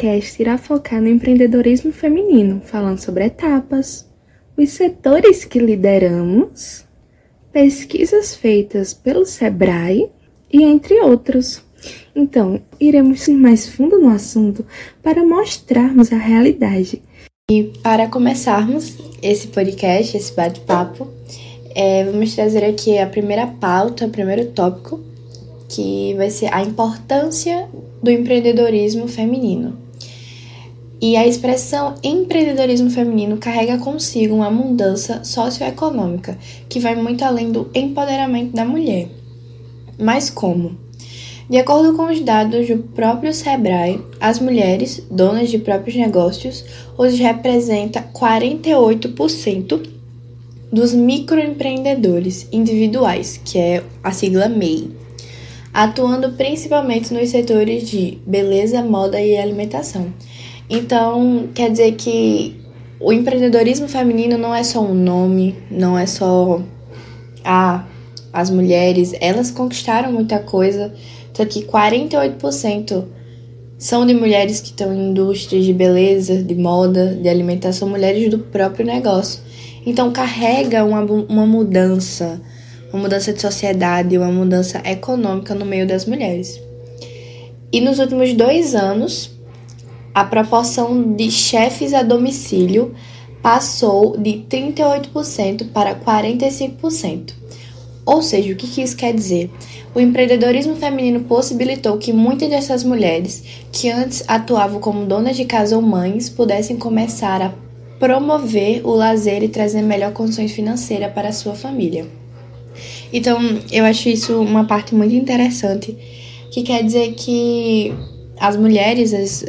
Podcast irá focar no empreendedorismo feminino, falando sobre etapas, os setores que lideramos, pesquisas feitas pelo Sebrae e entre outros. Então, iremos ir mais fundo no assunto para mostrarmos a realidade. E para começarmos esse podcast, esse bate-papo, é, vamos trazer aqui a primeira pauta, o primeiro tópico, que vai ser a importância do empreendedorismo feminino. E a expressão empreendedorismo feminino carrega consigo uma mudança socioeconômica que vai muito além do empoderamento da mulher. Mas como? De acordo com os dados do próprio Sebrae, as mulheres, donas de próprios negócios, hoje representam 48% dos microempreendedores individuais, que é a sigla MEI, atuando principalmente nos setores de beleza, moda e alimentação. Então, quer dizer que o empreendedorismo feminino não é só um nome, não é só ah, as mulheres, elas conquistaram muita coisa, só que 48% são de mulheres que estão em indústrias de beleza, de moda, de alimentação, mulheres do próprio negócio. Então carrega uma, uma mudança, uma mudança de sociedade, uma mudança econômica no meio das mulheres. E nos últimos dois anos, a proporção de chefes a domicílio passou de 38% para 45%. Ou seja, o que, isso quer dizer? O empreendedorismo feminino possibilitou que muitas dessas mulheres, que antes atuavam como donas de casa ou mães, pudessem começar a promover o lazer e trazer melhor condições financeiras para a sua família. Então, eu acho isso uma parte muito interessante, que quer dizer que as mulheres, as,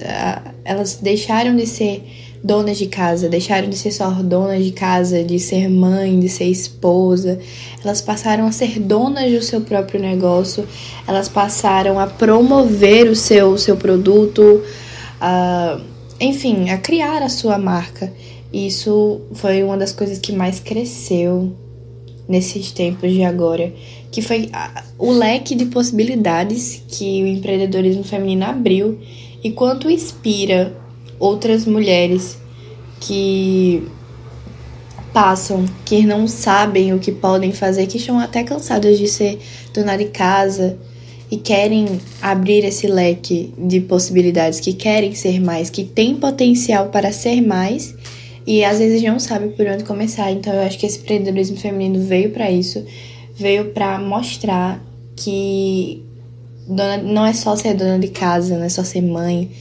elas deixaram de ser donas de casa, deixaram de ser só donas de casa, de ser mãe, de ser esposa. Elas passaram a ser donas do seu próprio negócio, elas passaram a promover o seu, seu produto, a, enfim, a criar a sua marca. Isso foi uma das coisas que mais cresceu nesses tempos de agora, que foi o leque de possibilidades que o empreendedorismo feminino abriu e quanto inspira outras mulheres que passam, que não sabem o que podem fazer, que estão até cansadas de ser dona de casa e querem abrir esse leque de possibilidades, que querem ser mais, que têm potencial para ser mais e às vezes não sabe por onde começar. Então eu acho que esse empreendedorismo feminino veio para isso, veio para mostrar que dona, não é só ser dona de casa, não é só ser mãe,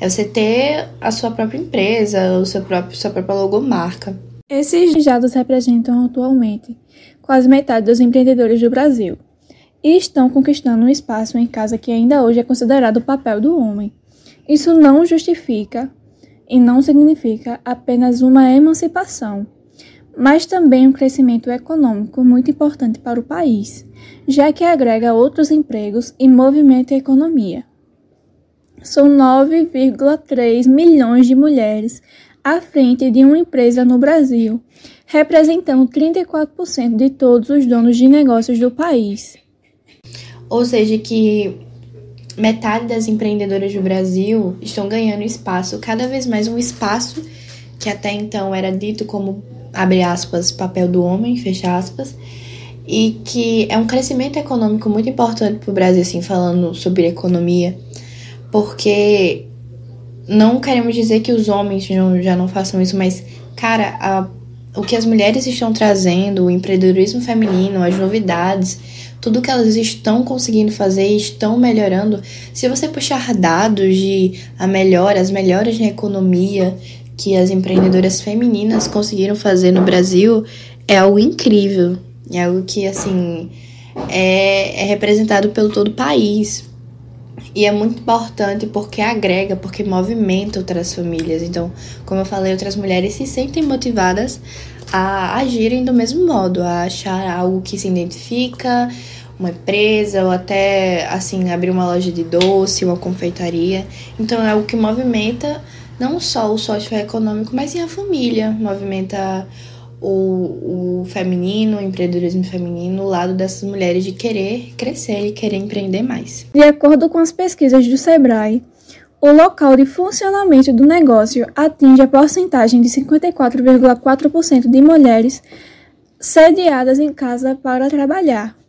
é você ter a sua própria empresa, o seu próprio sua própria logomarca. Esses dados representam atualmente quase metade dos empreendedores do Brasil e estão conquistando um espaço em casa que ainda hoje é considerado o papel do homem. Isso não justifica e não significa apenas uma emancipação, mas também um crescimento econômico muito importante para o país, já que agrega outros empregos e movimenta a economia. São 9,3 milhões de mulheres à frente de uma empresa no Brasil, representando 34% de todos os donos de negócios do país. Ou seja, que metade das empreendedoras do Brasil estão ganhando espaço, cada vez mais um espaço que até então era dito como, abre aspas, papel do homem, fecha aspas, e que é um crescimento econômico muito importante para o Brasil, assim, falando sobre economia, porque não queremos dizer que os homens não, já não façam isso, mas, cara, a, o que as mulheres estão trazendo, o empreendedorismo feminino, as novidades, tudo que elas estão conseguindo fazer e estão melhorando. Se você puxar dados de a melhora, as melhoras na economia que as empreendedoras femininas conseguiram fazer no Brasil, é algo incrível. É algo que, assim, é, é representado pelo todo o país. E é muito importante porque agrega, porque movimenta outras famílias. Então, como eu falei, outras mulheres se sentem motivadas a agirem do mesmo modo, a achar algo que se identifica, uma empresa ou até assim abrir uma loja de doce, uma confeitaria. Então é algo que movimenta não só o socioeconômico, mas sim a família, movimenta o, o feminino, o empreendedorismo feminino, o lado dessas mulheres de querer crescer e querer empreender mais. De acordo com as pesquisas do Sebrae, o local de funcionamento do negócio atinge a porcentagem de 54,4% de mulheres sediadas em casa para trabalhar.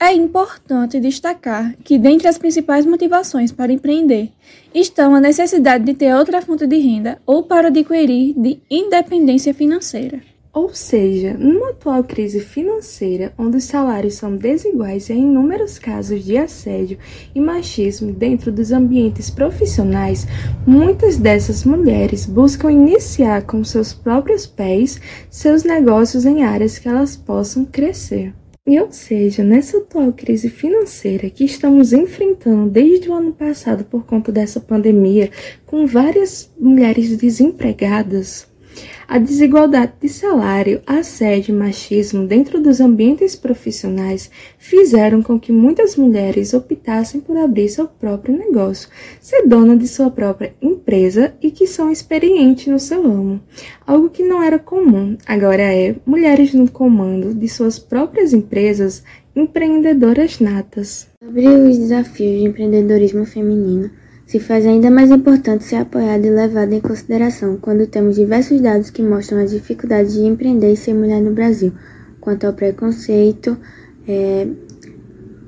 É importante destacar que, dentre as principais motivações para empreender, estão a necessidade de ter outra fonte de renda ou para adquirir de independência financeira. Ou seja, numa atual crise financeira, onde os salários são desiguais e há inúmeros casos de assédio e machismo dentro dos ambientes profissionais, muitas dessas mulheres buscam iniciar com seus próprios pés seus negócios em áreas que elas possam crescer. E ou seja, nessa atual crise financeira que estamos enfrentando desde o ano passado por conta dessa pandemia, com várias mulheres desempregadas, a desigualdade de salário, assédio e machismo dentro dos ambientes profissionais fizeram com que muitas mulheres optassem por abrir seu próprio negócio, ser dona de sua própria empresa e que são experientes no seu ramo. Algo que não era comum, agora é mulheres no comando de suas próprias empresas, empreendedoras natas. Sobre os desafios de empreendedorismo feminino, se faz ainda mais importante ser apoiado e levado em consideração quando temos diversos dados que mostram as dificuldades de empreender e ser mulher no Brasil, quanto ao preconceito, é,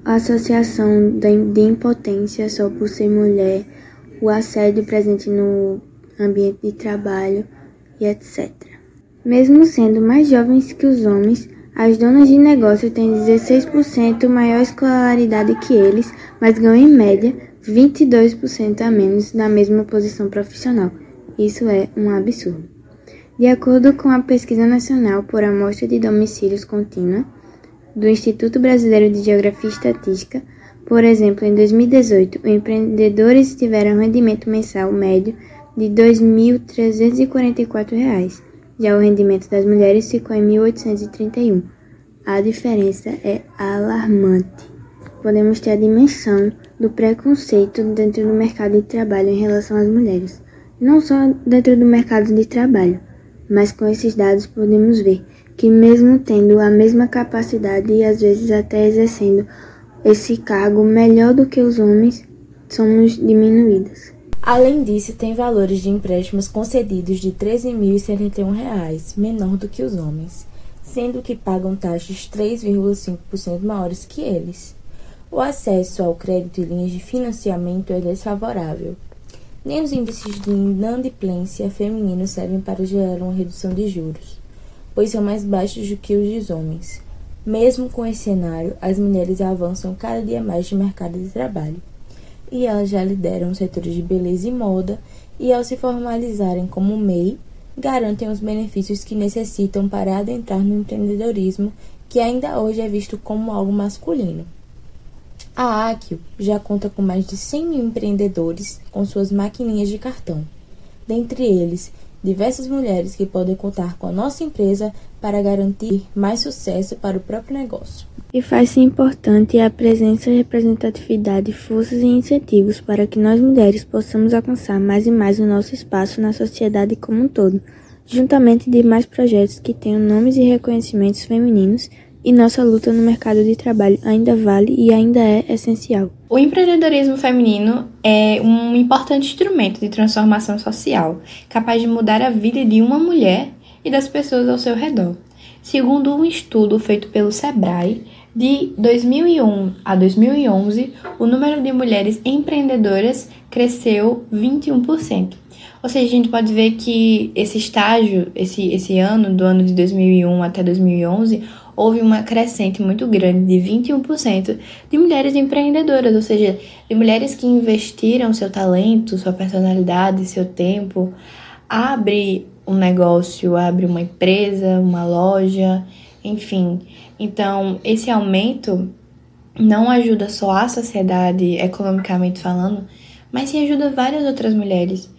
a associação de impotência só por ser mulher, o assédio presente no ambiente de trabalho e etc. Mesmo sendo mais jovens que os homens, as donas de negócio têm 16% maior escolaridade que eles, mas ganham em média 22% a menos na mesma posição profissional. Isso é um absurdo. De acordo com a Pesquisa Nacional por Amostra de Domicílios Contínua do Instituto Brasileiro de Geografia e Estatística, por exemplo, em 2018, os empreendedores tiveram rendimento mensal médio de R$ 2.344. Já o rendimento das mulheres ficou em 1.831. A diferença é alarmante. Podemos ter a dimensão do preconceito dentro do mercado de trabalho em relação às mulheres. Não só dentro do mercado de trabalho, mas com esses dados podemos ver que, mesmo tendo a mesma capacidade e às vezes até exercendo esse cargo melhor do que os homens, somos diminuídas. Além disso, tem valores de empréstimos concedidos de R$ 13.071, menor do que os homens, sendo que pagam taxas 3,5% maiores que eles. O acesso ao crédito e linhas de financiamento é desfavorável. Nem os índices de inadimplência feminino servem para gerar uma redução de juros, pois são mais baixos do que os dos homens. Mesmo com esse cenário, as mulheres avançam cada dia mais no mercado de trabalho, e elas já lideram os setores de beleza e moda, e ao se formalizarem como MEI, garantem os benefícios que necessitam para adentrar no empreendedorismo, que ainda hoje é visto como algo masculino. A Akio já conta com mais de 100 mil empreendedores com suas maquininhas de cartão. Dentre eles, diversas mulheres que podem contar com a nossa empresa para garantir mais sucesso para o próprio negócio. E faz-se importante a presença, representatividade, forças e incentivos para que nós mulheres possamos alcançar mais e mais o nosso espaço na sociedade como um todo, juntamente de mais projetos que tenham nomes e reconhecimentos femininos e nossa luta no mercado de trabalho ainda vale e ainda é essencial. O empreendedorismo feminino é um importante instrumento de transformação social, capaz de mudar a vida de uma mulher e das pessoas ao seu redor. Segundo um estudo feito pelo Sebrae, de 2001 a 2011, o número de mulheres empreendedoras cresceu 21%. Ou seja, a gente pode ver que esse estágio, esse, esse ano, do ano de 2001 até 2011, houve uma crescente muito grande de 21% de mulheres empreendedoras, ou seja, de mulheres que investiram seu talento, sua personalidade, seu tempo, abre um negócio, abre uma empresa, uma loja, enfim. Então, esse aumento não ajuda só a sociedade economicamente falando, mas sim ajuda várias outras mulheres.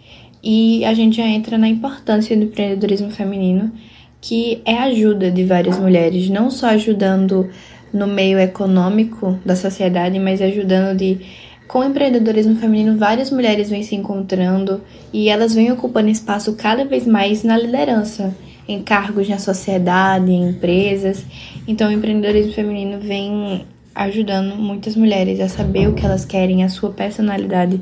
E a gente já entra na importância do empreendedorismo feminino que é ajuda de várias mulheres, não só ajudando no meio econômico da sociedade, mas ajudando de com o empreendedorismo feminino, várias mulheres vêm se encontrando e elas vêm ocupando espaço cada vez mais na liderança, em cargos na sociedade, em empresas. Então, o empreendedorismo feminino vem ajudando muitas mulheres a saber o que elas querem, a sua personalidade.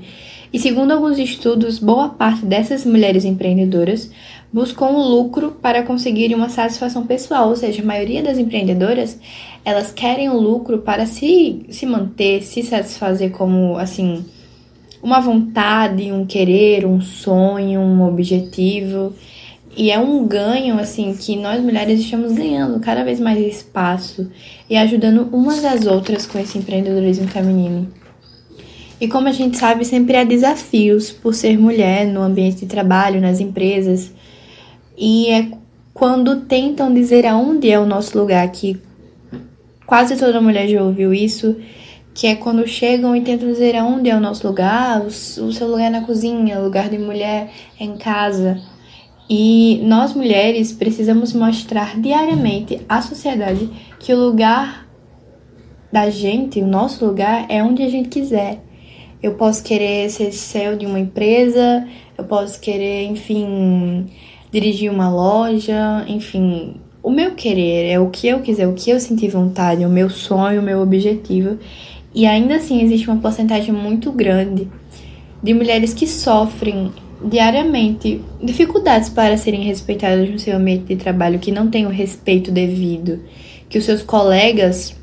E segundo alguns estudos, boa parte dessas mulheres empreendedoras buscam o lucro para conseguir uma satisfação pessoal, ou seja, a maioria das empreendedoras, elas querem o lucro para se, se manter, se satisfazer como, assim, uma vontade, um querer, um sonho, um objetivo. E é um ganho, assim, que nós mulheres estamos ganhando cada vez mais espaço e ajudando umas às outras com esse empreendedorismo feminino. E como a gente sabe, sempre há desafios por ser mulher no ambiente de trabalho, nas empresas. E é quando tentam dizer aonde é o nosso lugar, que quase toda mulher já ouviu isso, que é quando chegam e tentam dizer aonde é o nosso lugar, o seu lugar é na cozinha, o lugar de mulher é em casa. E nós mulheres precisamos mostrar diariamente à sociedade que o lugar da gente, o nosso lugar, é onde a gente quiser. Eu posso querer ser céu de uma empresa, eu posso querer, enfim, dirigir uma loja, enfim. O meu querer é o que eu quiser, o que eu sentir vontade, o meu sonho, o meu objetivo. E ainda assim existe uma porcentagem muito grande de mulheres que sofrem diariamente dificuldades para serem respeitadas no seu ambiente de trabalho, que não têm o respeito devido, que os seus colegas,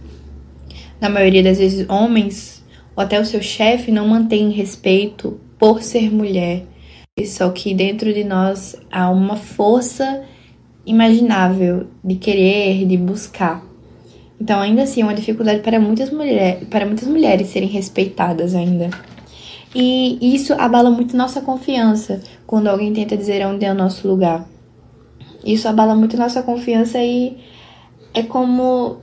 na maioria das vezes homens, ou até o seu chefe, não mantém respeito por ser mulher. Só que dentro de nós há uma força imaginável de querer, de buscar. Então, ainda assim, é uma dificuldade para muitas, mulher, para muitas mulheres serem respeitadas ainda. E isso abala muito nossa confiança quando alguém tenta dizer onde é o nosso lugar. Isso abala muito nossa confiança e é como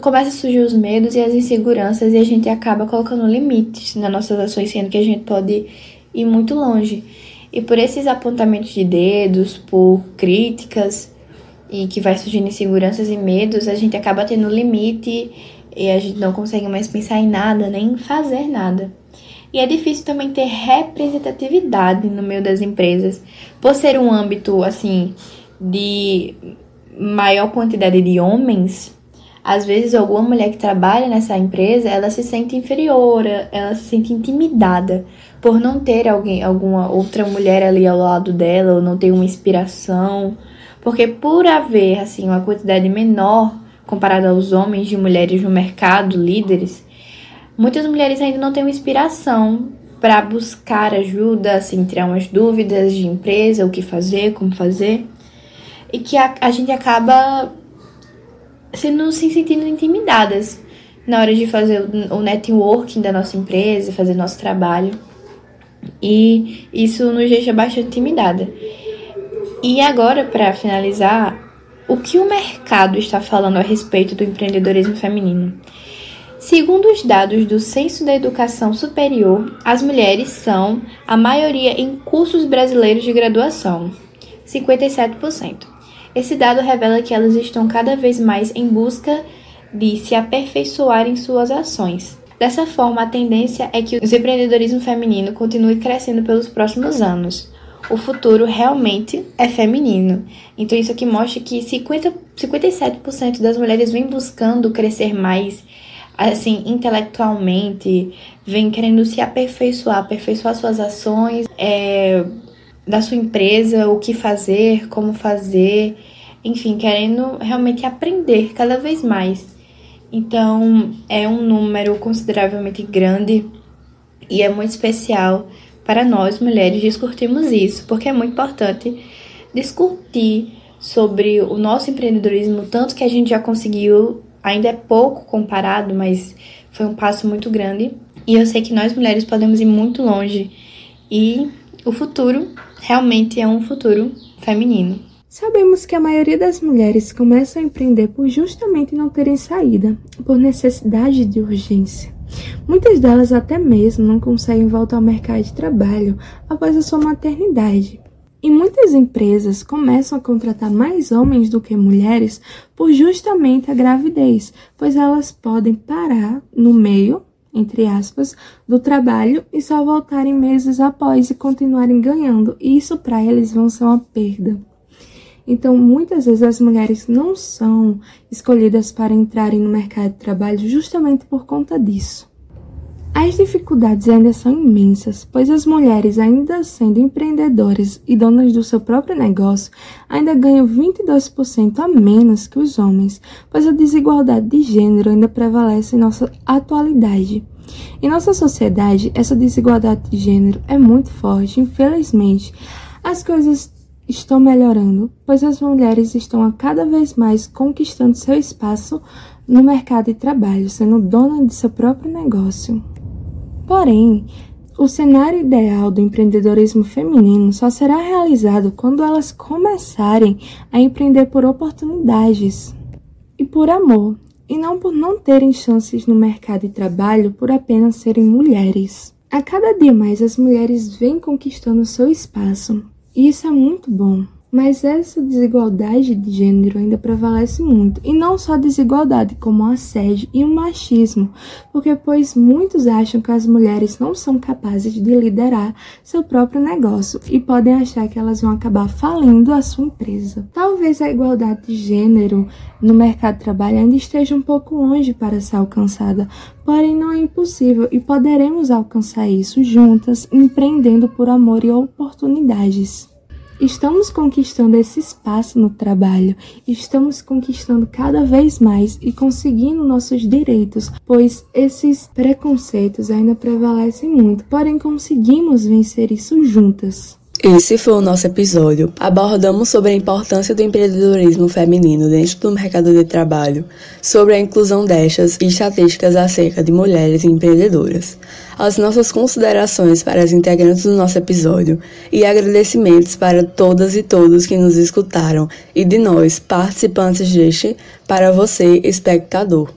começa a surgir os medos e as inseguranças e a gente acaba colocando limites nas nossas ações, sendo que a gente pode ir muito longe. E por esses apontamentos de dedos, por críticas e que vai surgindo inseguranças e medos, a gente acaba tendo limite e a gente não consegue mais pensar em nada, nem fazer nada. E é difícil também ter representatividade no meio das empresas, por ser um âmbito assim de maior quantidade de homens. Às vezes alguma mulher que trabalha nessa empresa, ela se sente inferior, ela se sente intimidada por não ter alguém, alguma outra mulher ali ao lado dela, ou não ter uma inspiração, porque por haver assim uma quantidade menor comparada aos homens de mulheres no mercado, líderes, Muitas mulheres ainda não têm inspiração para buscar ajuda, assim, tirar umas dúvidas de empresa, o que fazer, como fazer. E que a, a gente acaba sendo, se sentindo intimidadas na hora de fazer o, o networking da nossa empresa, fazer nosso trabalho. E isso nos deixa bastante intimidada. E agora, para finalizar, o que o mercado está falando a respeito do empreendedorismo feminino? Segundo os dados do Censo da Educação Superior, as mulheres são a maioria em cursos brasileiros de graduação, 57%. Esse dado revela que elas estão cada vez mais em busca de se aperfeiçoar em suas ações. Dessa forma, a tendência é que o empreendedorismo feminino continue crescendo pelos próximos anos. O futuro realmente é feminino. Então, isso aqui mostra que 50, 57% das mulheres vêm buscando crescer mais assim, intelectualmente, vem querendo se aperfeiçoar, aperfeiçoar suas ações, é, da sua empresa, o que fazer, como fazer, enfim, querendo realmente aprender cada vez mais. Então, é um número consideravelmente grande e é muito especial para nós mulheres discutirmos isso, porque é muito importante discutir sobre o nosso empreendedorismo, tanto que a gente já conseguiu ainda é pouco comparado, mas foi um passo muito grande. E eu sei que nós mulheres podemos ir muito longe. E o futuro realmente é um futuro feminino. Sabemos que a maioria das mulheres começam a empreender por justamente não terem saída, por necessidade de urgência. Muitas delas até mesmo não conseguem voltar ao mercado de trabalho após a sua maternidade, e muitas empresas começam a contratar mais homens do que mulheres por justamente a gravidez, pois elas podem parar no meio, entre aspas, do trabalho e só voltarem meses após e continuarem ganhando. E isso para eles vão ser uma perda. Então, muitas vezes as mulheres não são escolhidas para entrarem no mercado de trabalho justamente por conta disso. As dificuldades ainda são imensas, pois as mulheres, ainda sendo empreendedoras e donas do seu próprio negócio, ainda ganham 22% a menos que os homens, pois a desigualdade de gênero ainda prevalece em nossa atualidade. Em nossa sociedade, essa desigualdade de gênero é muito forte, infelizmente. As coisas estão melhorando, pois as mulheres estão a cada vez mais conquistando seu espaço no mercado de trabalho, sendo dona de seu próprio negócio. Porém, o cenário ideal do empreendedorismo feminino só será realizado quando elas começarem a empreender por oportunidades e por amor, e não por não terem chances no mercado de trabalho por apenas serem mulheres. A cada dia mais as mulheres vêm conquistando seu espaço, e isso é muito bom. Mas essa desigualdade de gênero ainda prevalece muito, e não só a desigualdade, como o assédio e o machismo, porque pois muitos acham que as mulheres não são capazes de liderar seu próprio negócio e podem achar que elas vão acabar falindo a sua empresa. Talvez a igualdade de gênero no mercado de trabalho ainda esteja um pouco longe para ser alcançada, porém não é impossível e poderemos alcançar isso juntas, empreendendo por amor e oportunidades. Estamos conquistando esse espaço no trabalho, estamos conquistando cada vez mais e conseguindo nossos direitos, pois esses preconceitos ainda prevalecem muito, porém conseguimos vencer isso juntas. Esse foi o nosso episódio. Abordamos sobre a importância do empreendedorismo feminino dentro do mercado de trabalho, sobre a inclusão destas e estatísticas acerca de mulheres empreendedoras, as nossas considerações para as integrantes do nosso episódio e agradecimentos para todas e todos que nos escutaram e de nós, participantes deste, para você, espectador.